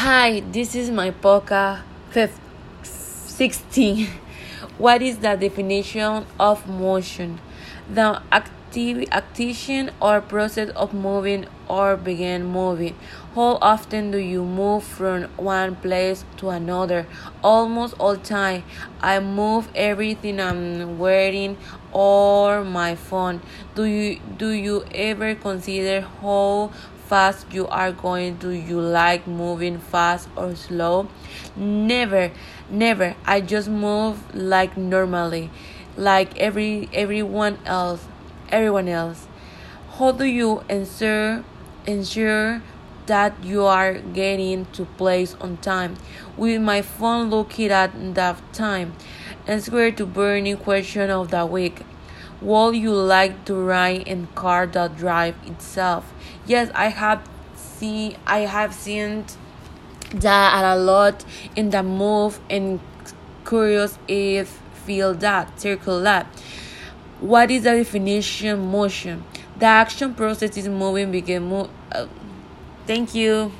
Hi, this is my podcast 16. What is the definition of motion? The active action or process of moving or begin moving. How often do you move from one place to another? Almost all time. I move everything I'm wearing or my phone. Do you do you ever consider how fast you are going do you like moving fast or slow. Never never. I just move like normally like every everyone else everyone else. How do you ensure ensure that you are getting to place on time? With my phone looking at that time answer to burning question of the week would you like to ride in car that drive itself? Yes, I have seen I have seen that a lot in the move and curious if feel that circle that. What is the definition motion? The action process is moving begin move. Uh, thank you.